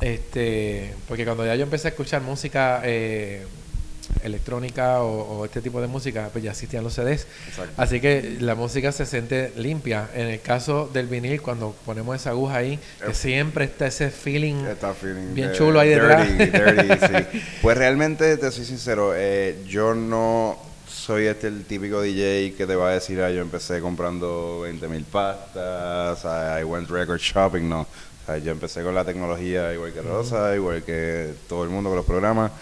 este, porque cuando ya yo empecé a escuchar música eh, electrónica o, o este tipo de música, pues ya existían los CDs. Exacto. Así que la música se siente limpia. En el caso del vinil, cuando ponemos esa aguja ahí, que Eh, siempre está ese feeling Está feeling bien de- chulo ahí detrás. dirty, dirty, sí. Pues realmente, te soy sincero, eh, yo no soy este el típico DJ que te va a decir, ah, yo empecé comprando 20 mil pastas, I went record shopping, no. O sea, yo empecé con la tecnología igual que Rosa, igual que todo el mundo con los programas,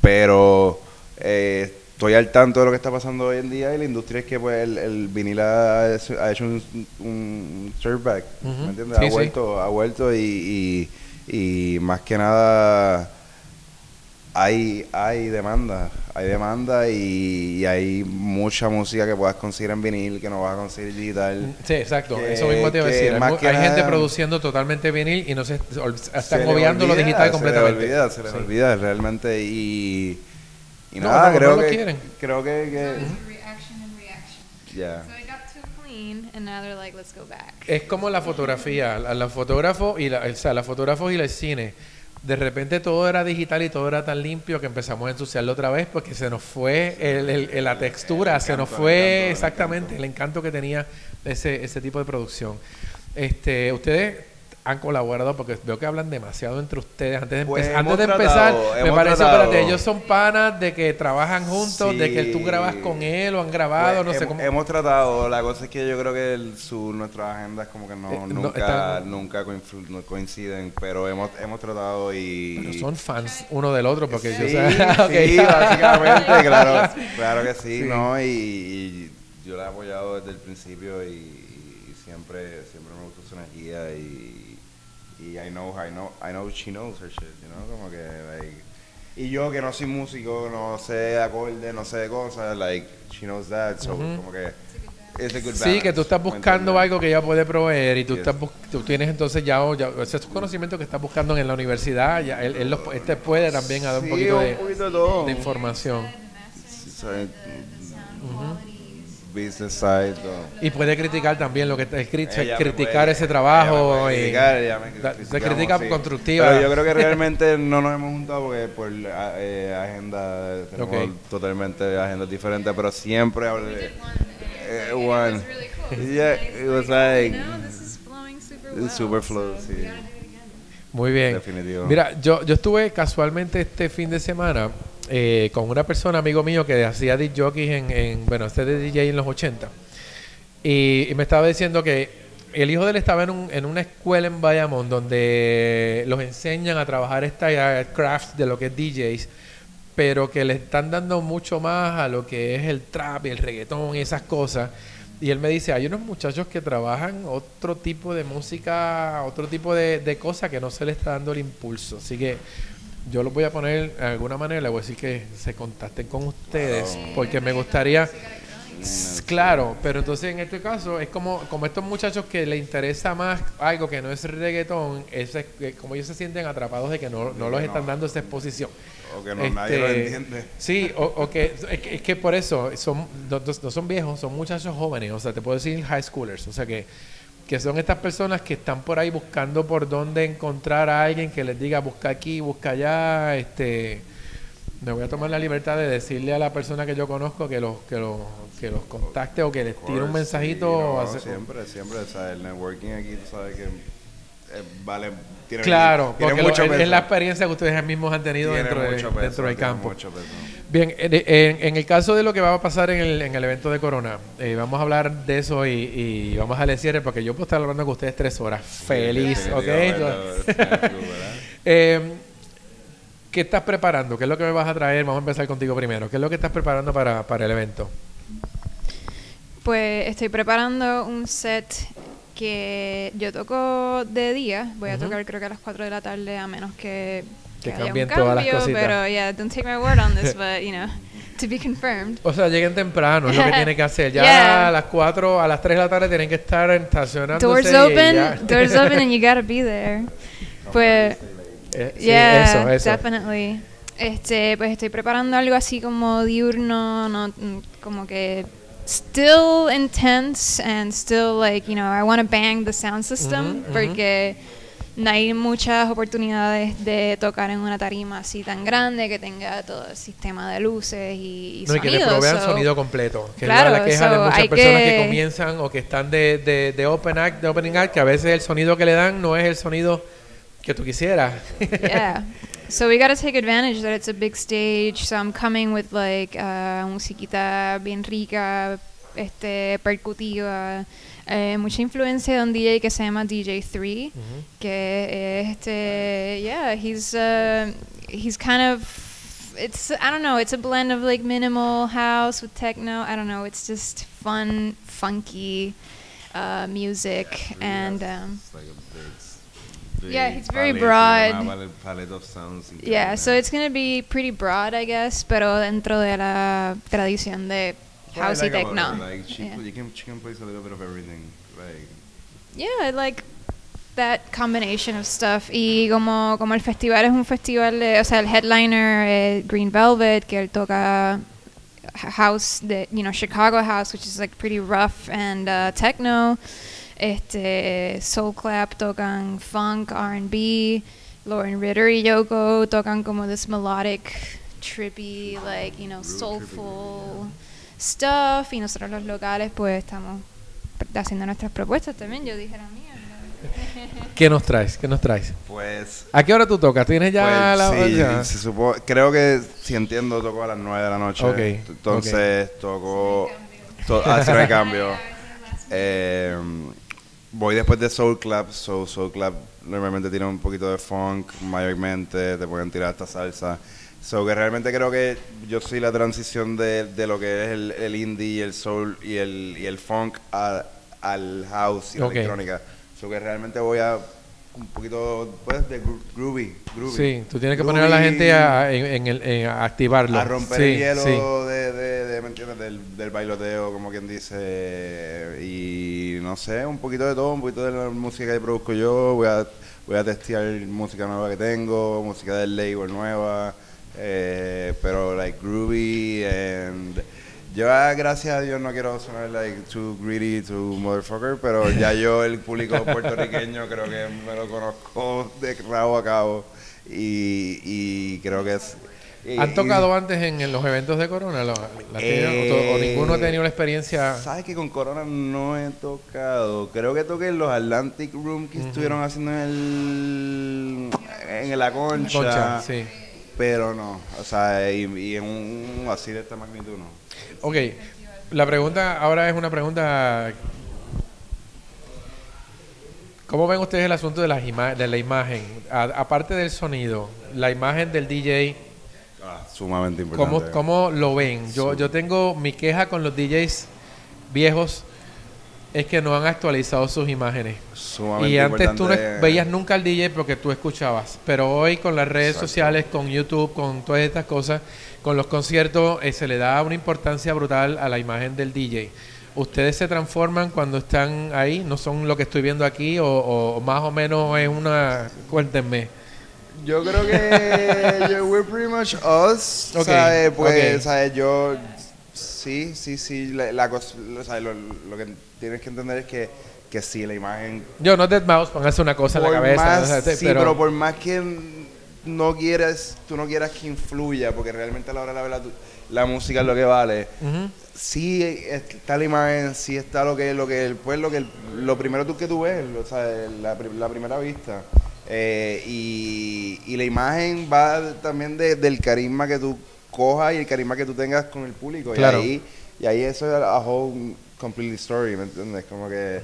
pero eh, estoy al tanto de lo que está pasando hoy en día y la industria es que pues el, el vinil ha, ha hecho un, un surge back, Ujú. ¿me entiendes? Sí, ha sí. vuelto, ha vuelto y, y, y más que nada hay, hay demanda, hay demanda y, y hay mucha música que puedas conseguir en vinil que no vas a conseguir digital. Sí, exacto. Que- Eso mismo te iba a decir. Hay, hay gente nada- produciendo totalmente vinil y no se están obviando lo digital completamente. Se les olvida, se les Sí. olvida realmente y, y No, nada, no, creo no que quieren. creo que, que. Es como la fotografía, la, la fotógrafo y la, o sea, la fotógrafos y el cine. De repente todo era digital y todo era tan limpio que empezamos a ensuciarlo otra vez porque se nos fue el- el- el- la textura, se nos encanto, fue el encanto, el exactamente el encanto que tenía ese, ese tipo de producción. Este, ustedes han colaborado porque veo que hablan demasiado entre ustedes antes de, Pues empezar antes de empezar me parece tratado. espérate ellos son panas de que trabajan juntos de que tú grabas con él o han grabado Pues, no sé cómo hemos tratado, la cosa es que yo creo que el, su, nuestras agendas como que no, Eh, no, nunca, nunca coinciden, pero hemos, hemos tratado y... Pero son fans uno del otro porque sí, yo sé ok. sí, básicamente, claro, claro que sí, Sí. ¿no? Y, y yo la he apoyado desde el principio y, y siempre, siempre me gustó su energía y, y I know, I know, I know she knows her shit, you know, como que, like, y yo que no soy músico, no sé acordes, no sé de cosas, like, she knows that, so, como que, it's a good Sí, que tú estás balance, ¿me buscando algo que ella puede proveer y tú, Yes. estás tú tienes entonces ya, ya ese es tu conocimiento que estás buscando en la universidad, ya él, él los- él te puede también dar un poquito de, un poquito de de información. Sí, soy- Business side, todo. Y puede criticar también lo que está escrito, Ella criticar puede- ese trabajo. ella me puede y criticar, ella me da- criticamos, se critica sí. constructiva. Pero yo creo que realmente no nos hemos juntado porque por eh, agenda tenemos totalmente agendas diferentes, pero siempre hablé. Eh, one. Yeah, it was like super flow, sí. Muy bien. Definitivo. Mira, yo, yo estuve casualmente este fin de semana eh, con una persona, amigo mío, que hacía disc jockeys en, en bueno, este de DJ en los 80. Y, me estaba diciendo que el hijo de él estaba en, un- en una escuela en Bayamón donde los enseñan a trabajar esta craft de lo que es DJs, pero que le están dando mucho más a lo que es el trap y el reggaetón y esas cosas. Y él me dice, hay unos muchachos que trabajan otro tipo de música, otro tipo de, de cosas que no se le está dando el impulso. Así que yo los voy a poner de alguna manera, le voy a decir que se contacten con ustedes, porque me gustaría... Claro, pero entonces en este caso es como, como estos muchachos que le interesa más algo que no es reggaetón, es, eh, como ellos se sienten atrapados de que no, no los están dando esa exposición. O que no, nadie lo Este, entiende. Sí, o, o que, es que es que por eso son, no- no son viejos, son muchachos jóvenes, o sea, te puedo decir high schoolers, o sea que, que son estas personas que están por ahí buscando por dónde encontrar a alguien que les diga busca aquí, busca allá, este me voy a tomar la libertad de decirle a la persona que yo conozco que los que los que los contacte o que les tire un mensajito sí, o no, hace- siempre, siempre, el networking aquí, tú sabes que eh, vale, tiene, Claro, tiene porque lo- mucho es, la experiencia que ustedes mismos han tenido Tiene dentro, de- mucho peso, dentro del campo. mucho peso. Bien, en, en- el caso de lo que va a pasar en el, en el evento de Corona, eh, vamos a hablar de eso y, y vamos a darle cierre porque yo puedo estar hablando con ustedes tres horas. Feliz, ¿ok? Definitivamente, ¿verdad? Eh, ¿Qué estás preparando? ¿Qué es lo que me vas a traer? Vamos a empezar contigo primero. ¿Qué es lo que estás preparando para, para el evento? Pues estoy preparando un set que yo toco de día. Voy a tocar creo que a las 4 de la tarde, a menos que, Que cambien todas las cositas. Pero yeah, don't take my word on this, but you know, to be confirmed. O sea, lleguen temprano, es lo que tienen que hacer. Ya Yeah. a las 4, a las 3 de la tarde tienen que estar estacionándose. Doors open, doors open, and you gotta be there. Pues Eh, sí, yeah, eso, eso. definitely. Este, pues estoy preparando algo así como diurno, no, mm, como que still intense and still like, you know, I want to bang the sound system Ujú, ujú. porque no hay muchas oportunidades de tocar en una tarima así tan grande que tenga todo el sistema de luces y, y No, y que le sonido, provean so- sonido completo. Que Claro, es la queja de so muchas hay personas que... que- comienzan o que están de, de, de open act, de opening act, que a veces el sonido que le dan no es el sonido que tú quisieras. yeah. So we got to take advantage that it's a big stage. So I'm coming with like uh, musiquita bien rica, este percutiva, eh, mucha influencia de un DJ que se llama DJ3, que es este, yeah, he's uh, he's kind of it's I don't know. It's a blend of like minimal house with techno. I don't know. It's just fun, funky uh, music, and um, like a big, big Yeah, it's very palette, broad. palette- of sounds yeah. So it's gonna be pretty broad, I guess, pero dentro de la tradición de What I house y like it, Like she, Yeah. you can, she can place a little bit of everything. Like, Yeah, I like that combination of stuff. Y como, como el festival es un festival, de, o sea, el headliner es Green Velvet, que él toca house, de, you know, Chicago house, which is like pretty rough and uh, techno. Este, Soul Clap tocan funk, R&B. Lauren Ritter y Yoko tocan como this melodic, trippy, like, you know, Real soulful stuff. Y nosotros los locales, pues, estamos haciendo nuestras propuestas también. Yo dije la mía. ¿Qué nos traes? ¿Qué nos traes? pues, ¿A qué hora tú tocas? ¿Tienes ya pues, la sí, ya? se supo- creo que si entiendo toco a las 9 de la noche. Ok, Entonces toco. To, así no hay cambio. Eh, voy después de Soul Club. So, Soul Club normalmente tiene un poquito de funk, mayormente. Te pueden tirar esta salsa. So que realmente creo que yo soy la transición de, de lo que es el, el indie y el soul y el, y el funk a- al house y la electrónica. So que realmente voy a un poquito pues de gro- groovy, groovy. Sí, tú tienes que poner a la gente a, en, en el, en a activarlo. a romper Sí, el hielo sí. de, de, de, ¿me entiendes? Del, del bailoteo, como quien dice, y no sé, un poquito de todo, un poquito de la música que produzco yo, voy a, voy a testear música nueva que tengo, música del label nueva, eh, pero like groovy and yo ah, gracias a Dios no quiero sonar like too greedy, too motherfucker, pero ya yo el público puertorriqueño creo que me lo conozco de rabo a cabo y, y creo que es y- ¿Han y- tocado antes en, en los eventos de Corona? ¿Lo- la tienen- o, ninguno ha tenido la experiencia? ¿Sabes que con Corona no he tocado? Creo que toqué en los Atlantic Room que estuvieron haciendo en el. en la concha. Concha, sí. Pero no. O sea, y, y en un así de esta magnitud no. Ok, la pregunta ahora es una pregunta. ¿Cómo ven ustedes el asunto de, las ima- de la imagen? A- aparte del sonido, la imagen del DJ, Ah, sumamente importante. ¿cómo, cómo lo ven? Yo, yo tengo mi queja con los DJs viejos, es que no han actualizado sus imágenes. Sumamente Y antes tú no veías nunca al DJ porque tú escuchabas, pero hoy con las redes Exacto. sociales, con YouTube, con todas estas cosas, con los conciertos, eh, se le da una importancia brutal a la imagen del DJ. ¿Ustedes se transforman cuando están ahí? ¿No son lo que estoy viendo aquí o, o más o menos es una... Cuéntenme. Yo creo que yo- we're pretty much us, Ok, ¿sabes? Pues, ok. ¿sabes? Yo sí, sí, sí, la, la cosa, o sea, lo, lo que tienes que entender es que, que sí, la imagen Yo no Dead Mouse, póngase una cosa en la cabeza. más- o sea, te- sí, pero, pero, por más que no quieras, tú no quieras que influya, porque realmente a la hora de la verdad la música es lo que vale. Ujú. Sí está la imagen, sí está lo que, lo que, pues lo que, lo primero tú que tú ves, o sea, la, la primera vista. Eh, y, y la imagen va también de- del carisma que tú cojas y el carisma que tú tengas con el público. Claro. Y ahí, y ahí eso es a whole completely story, ¿me entiendes? Como que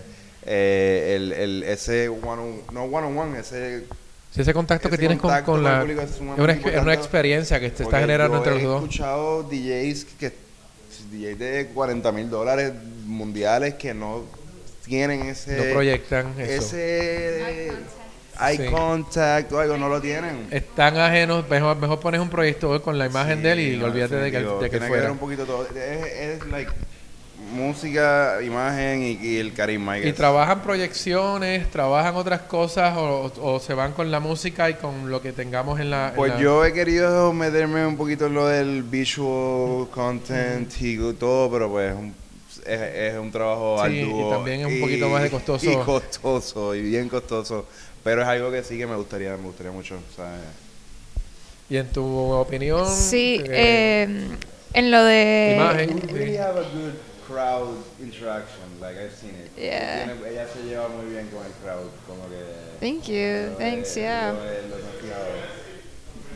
eh, el, el, ese one on, no one on one, ese si ese contacto que tienes con, contacto con con el la... público es una, es experiencia que te está generando entre los he dos. escuchado DJs que DJs de 40 mil dólares mundiales que no tienen ese No proyectan eso. ese eye Sí. contact o algo no lo tienen Están ajenos, mejor, mejor pones un proyector con la imagen de él y no, olvídate de que, de que Tiene que ver fuera. un poquito todo es, es like música imagen y, y el carisma ¿Y trabajan proyecciones, trabajan otras cosas o, o- o se van con la música y con lo que tengamos en la... en Pues la- yo he querido meterme un poquito en lo del visual content y todo, pero pues un- es, es un trabajo Sí, y arduo. también es un poquito más de costoso. Y costoso, y bien costoso. Pero es algo que sí que me gustaría, me gustaría mucho. ¿sabes? Y en tu opinión... Sí, eh, eh, en lo de... Imagen. Really have a good crowd interaction, like I've seen it. Yeah. Tiene- ella se lleva muy bien con el crowd, como que... Thank you, thanks, he- yeah. lo lo fijado.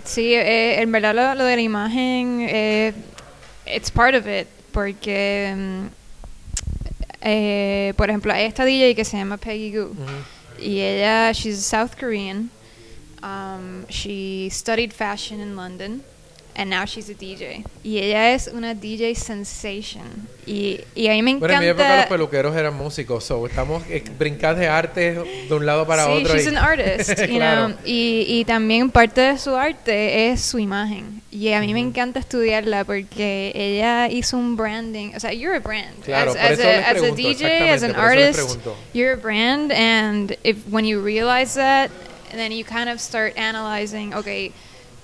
Sí, eh, en verdad lo, lo de la imagen, eh, it's part of it, porque, eh, por ejemplo, hay esta DJ que se llama Peggy Goo, ella, she's South Korean, um, she studied fashion in London, and now she's a DJ. Y ella es una DJ sensation. Y, y a mí me Bueno, en mi época los encanta. peluqueros eran músicos, so estamos eh, brincando de arte de un lado para sí, otro. she's y- an artist, you Claro. know. Y, y también parte de su arte es su imagen. Y a mí me encanta estudiarla porque ella hizo un branding. O sea, you're a brand. Claro, as, as a, les as a pregunto, DJ, as an artist, pregunto. you're a brand. And if when you realize that, then you kind of start analyzing, okay,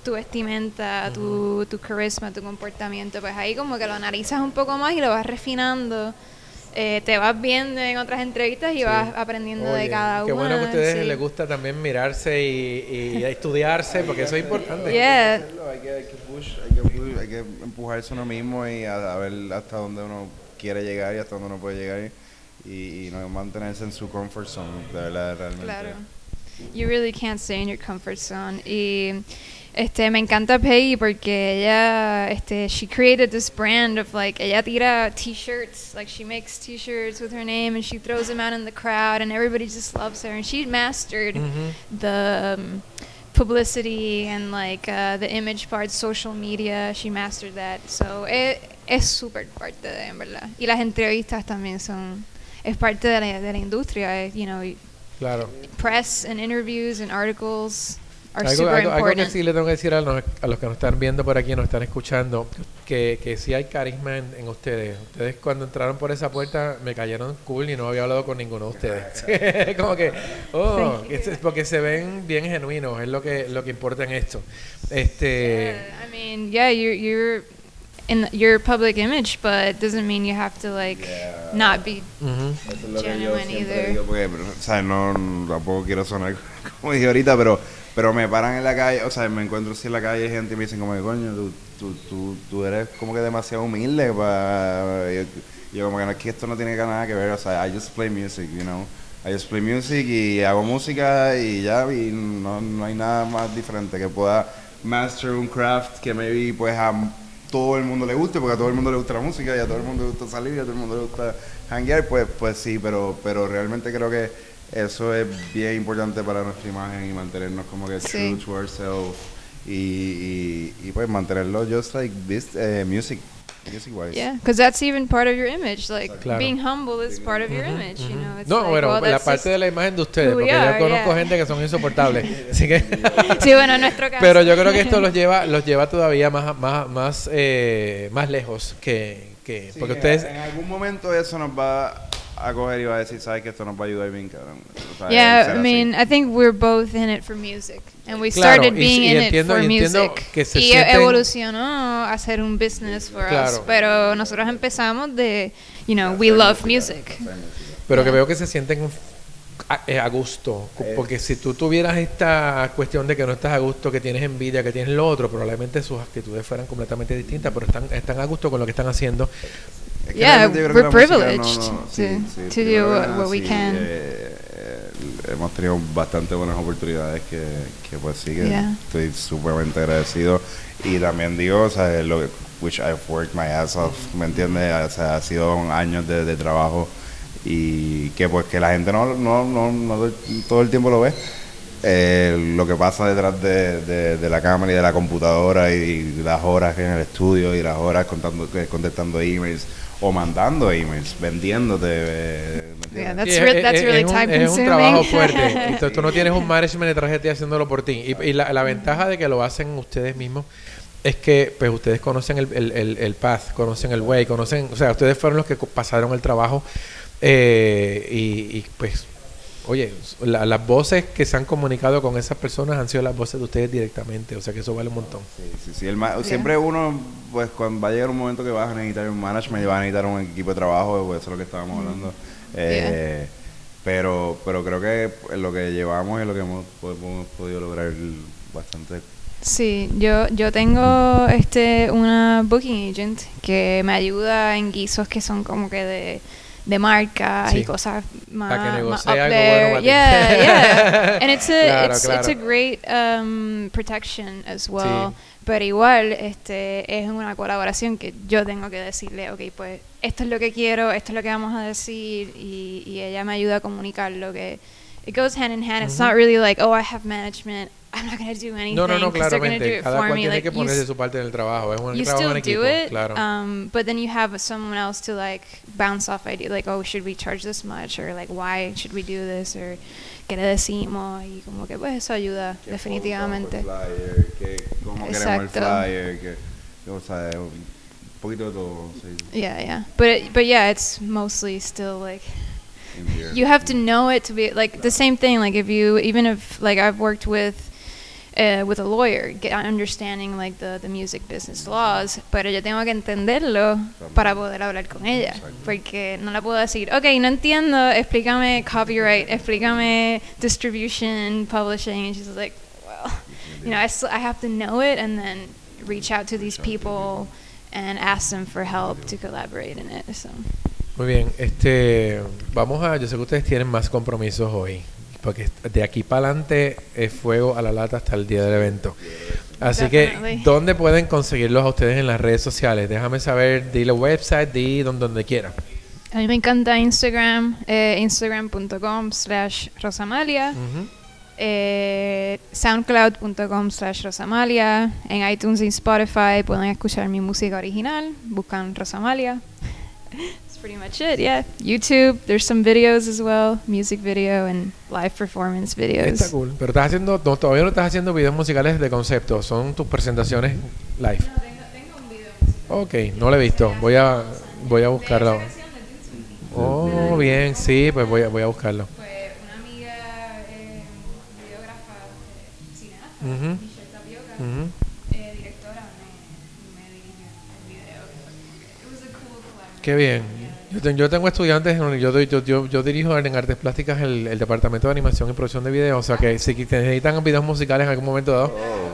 tu vestimenta, tu, tu carisma, tu comportamiento, pues ahí como que lo analizas un poco más y lo vas refinando. Eh, te vas viendo en otras entrevistas y vas aprendiendo de Oye, cada Qué una. bueno que a ustedes sí. les gusta también mirarse y, y estudiarse, porque eso es importante. Yeah. hay que, hay que push, hay que push, hay que empujarse uno mismo y a, a ver hasta dónde uno quiere llegar y hasta dónde uno puede llegar y, y no mantenerse en su comfort zone, de verdad, realmente. Claro. You really can't stay in your comfort zone. Y este me encanta Peggy porque ella este she created this brand of like ella tira t-shirts, like she makes t-shirts with her name and she throws them out in the crowd and everybody just loves her and she mastered Ujú. the um, publicity and like uh, the image part, social media, she mastered that. So es es súper parte de en verdad. Y las entrevistas también son es parte de la, de la industria, eh, you know, Claro. press and interviews and articles are Algo, super algo- algo que important. sí le tengo que decir a los, a los que nos están viendo por aquí, nos están escuchando, que, que sí hay carisma en, en ustedes. Ustedes cuando entraron por esa puerta me cayeron cool y no había hablado con ninguno de ustedes. Como que, oh, porque se ven bien genuinos, es lo que, lo que importa en esto. Este, Yeah, I mean, yeah, you're you're in your public image, but it doesn't mean you have to like Yeah. not be. yo Genuine either. digo, porque, o sea, no, no- tampoco quiero sonar como dije ahorita, pero, pero me paran en la calle, o sea, me encuentro así en la calle gente y me dicen como, coño, tú, tú, tú, tú eres como que demasiado humilde para... Yo, yo como que no, es que esto no tiene nada que ver, o sea, I just play music, you know. I just play music y hago música y ya, y no, no hay nada más diferente que pueda master un craft que maybe pues a todo el mundo le guste, porque a todo el mundo le gusta la música y a todo el mundo le gusta salir y a todo el mundo le gusta hanguear, pues, pues sí, pero, pero realmente creo que eso es bien importante para nuestra imagen y mantenernos como que Sí. true to ourselves y, y, y pues mantenerlo just like this, eh, music, music wise. Yeah, because that's even part of your image. Like Claro. being humble is part of your image. You know, it's No, like, bueno, well, la parte de la imagen de ustedes, porque yo are, conozco yeah. gente que son insoportables. así que Sí, bueno, en nuestro caso. Pero yo creo que esto los lleva, los lleva todavía más, más, más, eh, más lejos que, que Sí, porque ustedes en algún momento eso nos va a coger y va a decir, sabes que esto nos va a ayudar bien, cabrón. O sea, Yeah, I así. mean, I think we're both in it for music, and we Claro, started y being sí, y in entiendo- it for y entiendo music. que se y sienten- evolucionó a ser un business for us, Claro. pero nosotros empezamos de, you know, we love music. pero que veo que se sienten a, eh, a gusto, cu- porque si tú tuvieras esta cuestión de que no estás a gusto, que tienes envidia, que tienes lo otro, probablemente sus actitudes fueran completamente distintas, pero están, están a gusto con lo que están haciendo. Es que Yeah, we're música privileged no- to- sí, to do what- we can. eh, eh, hemos tenido bastante buenas oportunidades que, que pues sí, que Yeah. estoy sumamente agradecido. Y también digo, o sea, lo que, which I've worked my ass off, ¿me entiendes? O sea, ha sido años de, de trabajo y que pues que la gente no, no, no, no todo el tiempo lo ve. Eh, lo que pasa detrás de, de- de la cámara y de la computadora y, las horas en el estudio y las horas contando, contestando emails o mandando emails, vendiéndote. eh, es- that's es- really es un, time es un consuming. trabajo fuerte. Entonces, tú no tienes un management de ti haciéndolo por ti. Y, y la, la ventaja de que lo hacen ustedes mismos es que pues ustedes conocen el, el, el, el path, conocen el way, conocen, o sea, ustedes fueron los que pasaron el trabajo eh, y, y, pues, oye, la- las voces que se han comunicado con esas personas han sido las voces de ustedes directamente, o sea que eso vale un montón. Sí, sí, sí, el ma- Siempre uno, pues cuando va a llegar un momento que vas a necesitar un management y vas a necesitar un equipo de trabajo, pues eso es lo que estábamos hablando. Eh, Pero pero creo que lo que llevamos y lo que hemos, pues, hemos podido lograr bastante. Sí, yo, yo tengo este una booking agent que me ayuda en guisos que son como que de, de marcas Sí. y cosas más, Para que negocie up algo there. bueno yeah, yeah. And it's a Claro, it's, it's a great um, protection as well. Sí. Pero igual este es una colaboración que yo tengo que decirle, ok, pues esto es lo que quiero, esto es lo que vamos a decir y, y ella me ayuda a comunicar lo que it goes hand in hand. It's not really like, oh, I have management, I'm not gonna do anything. No, no, no, 'cause they're gonna do claramente. Cada cual me. tiene Like, que you ponerse s- su parte en el trabajo. Es un you trabajo en still equipo, do it, claro. um, but then you have someone else to like bounce off ideas, like, oh, should we charge this much, or like, why should we do this, or qué le decimos, y como que pues eso ayuda ¿Qué definitivamente. foto, flyer, qué- ¿Cómo queremos el flyer? qué- o sea, un poquito de todo. sí, Yeah, yeah, but it, but yeah, it's mostly still like you have to know it to be like the same thing. Like if you even if like I've worked with. Uh, with a lawyer, get understanding like the, the music business laws, pero yo tengo que entenderlo para poder hablar con ella, Exacto. porque no la puedo decir, ok, no entiendo, explícame copyright, explícame distribution, publishing, and she's like, well, you know, I, still, I have to know it and then reach out to these people and ask them for help to collaborate in it. So. Muy bien, este, vamos a, yo sé que ustedes tienen más compromisos hoy, porque de aquí para adelante es fuego a la lata hasta el día del evento. Así que. ¿dónde pueden conseguirlos a ustedes en las redes sociales? Déjame saber, di la website, di donde, donde quiera. A mí me encanta Instagram, eh, instagram.com slash Rosamalia, Ujú. eh, soundcloud.com slash Rosamalia, en iTunes y Spotify pueden escuchar mi música original, buscan Rosamalia. Pretty much it, yeah. YouTube, there's some videos as well, music video and live performance videos. Está cool. Pero estás haciendo, no, todavía no estás haciendo videos musicales de concepto, son tus presentaciones live. Ok, no lo he visto. Voy a, voy a buscarlo. Oh, bien, sí, pues voy a, voy a buscarlo. Una amiga eh, eh, cineasta, Ujú. Michelle Tapioca, Ujú. eh, directora, me, me dirigió el video. It was a cool. Qué bien. Yo, te- yo tengo estudiantes, yo, yo, yo, dirijo en artes plásticas el, el departamento de animación y producción de video, o sea que si necesitan videos musicales en algún momento dado, Oh,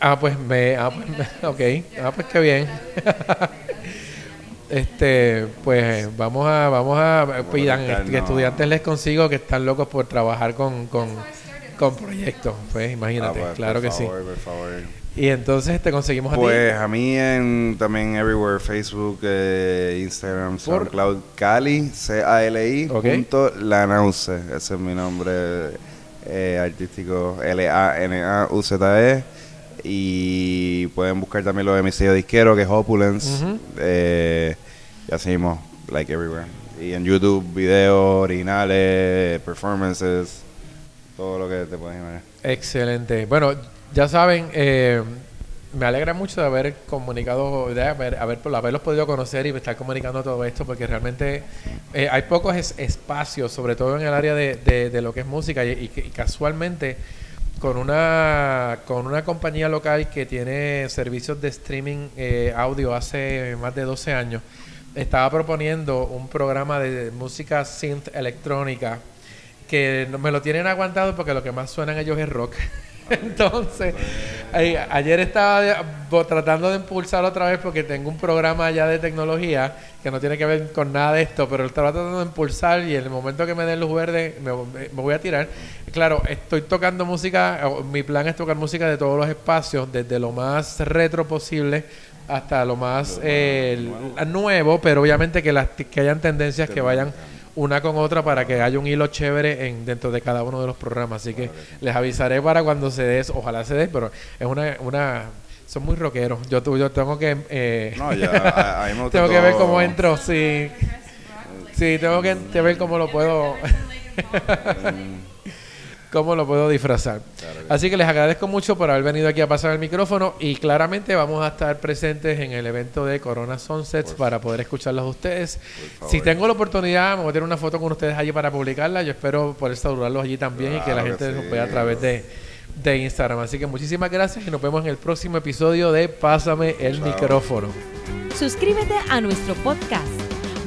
ah pues me, ah pues me- ok, ah pues qué bien. este, pues vamos a, vamos a, pidan conectarnos. que estudiantes les consigo que están locos por trabajar con, con, con proyectos, pues ah, imagínate, pues, claro que sí. favor, Por favor. Y entonces te conseguimos a ti. Pues a mí en, también everywhere, Facebook, eh, Instagram, Por- SoundCloud, Cali, C-A-L-I, Ok. punto ese es mi nombre eh, artístico, L-A-N-A-U-Z-E. Y pueden buscar también lo de mi sello disquero, que es Opulence. Ujú. eh, y así mismo, like everywhere. Y en YouTube, videos originales, performances, todo lo que te puedes imaginar. Excelente. Bueno, ya saben, eh, me alegra mucho de haber comunicado, de haber, haber- haberlos podido conocer y estar comunicando todo esto, porque realmente eh, hay pocos es- espacios, sobre todo en el área de, de- de lo que es música, y, y- casualmente con una, con una compañía local que tiene servicios de streaming eh, audio hace más de 12 años, estaba proponiendo un programa de música synth electrónica que me lo tienen aguantado porque lo que más suenan ellos es rock. Entonces, eh, ayer estaba tratando de impulsar otra vez porque tengo un programa allá de tecnología que no tiene que ver con nada de esto, pero estaba tratando de impulsar y en el momento que me den luz verde me, me- voy a tirar. Claro, estoy tocando música, mi plan es tocar música de todos los espacios, desde lo más retro posible hasta lo más eh, nuevo, pero obviamente que, las, que hayan tendencias que vayan una con otra para que haya un hilo chévere en, dentro de cada uno de los programas. Así que les avisaré para cuando se dé, ojalá se dé, pero es una, una son muy rockeros. Yo, tu- yo tengo que eh, No, ya, a, a mí me gusta tengo que ver cómo entro, sí. Sí, tengo que que ver cómo lo puedo cómo lo puedo disfrazar. Así que les agradezco mucho por haber venido aquí a pasar el micrófono y claramente vamos a estar presentes en el evento de Corona Sunsets Por para poder escucharlos a ustedes. Si tengo la oportunidad, me voy a tener una foto con ustedes allí para publicarla. Yo espero poder saludarlos allí también y que la gente los sí. vea a través de, de Instagram. Así que muchísimas gracias y nos vemos en el próximo episodio de Pásame el Chao. micrófono. Suscríbete a nuestro podcast.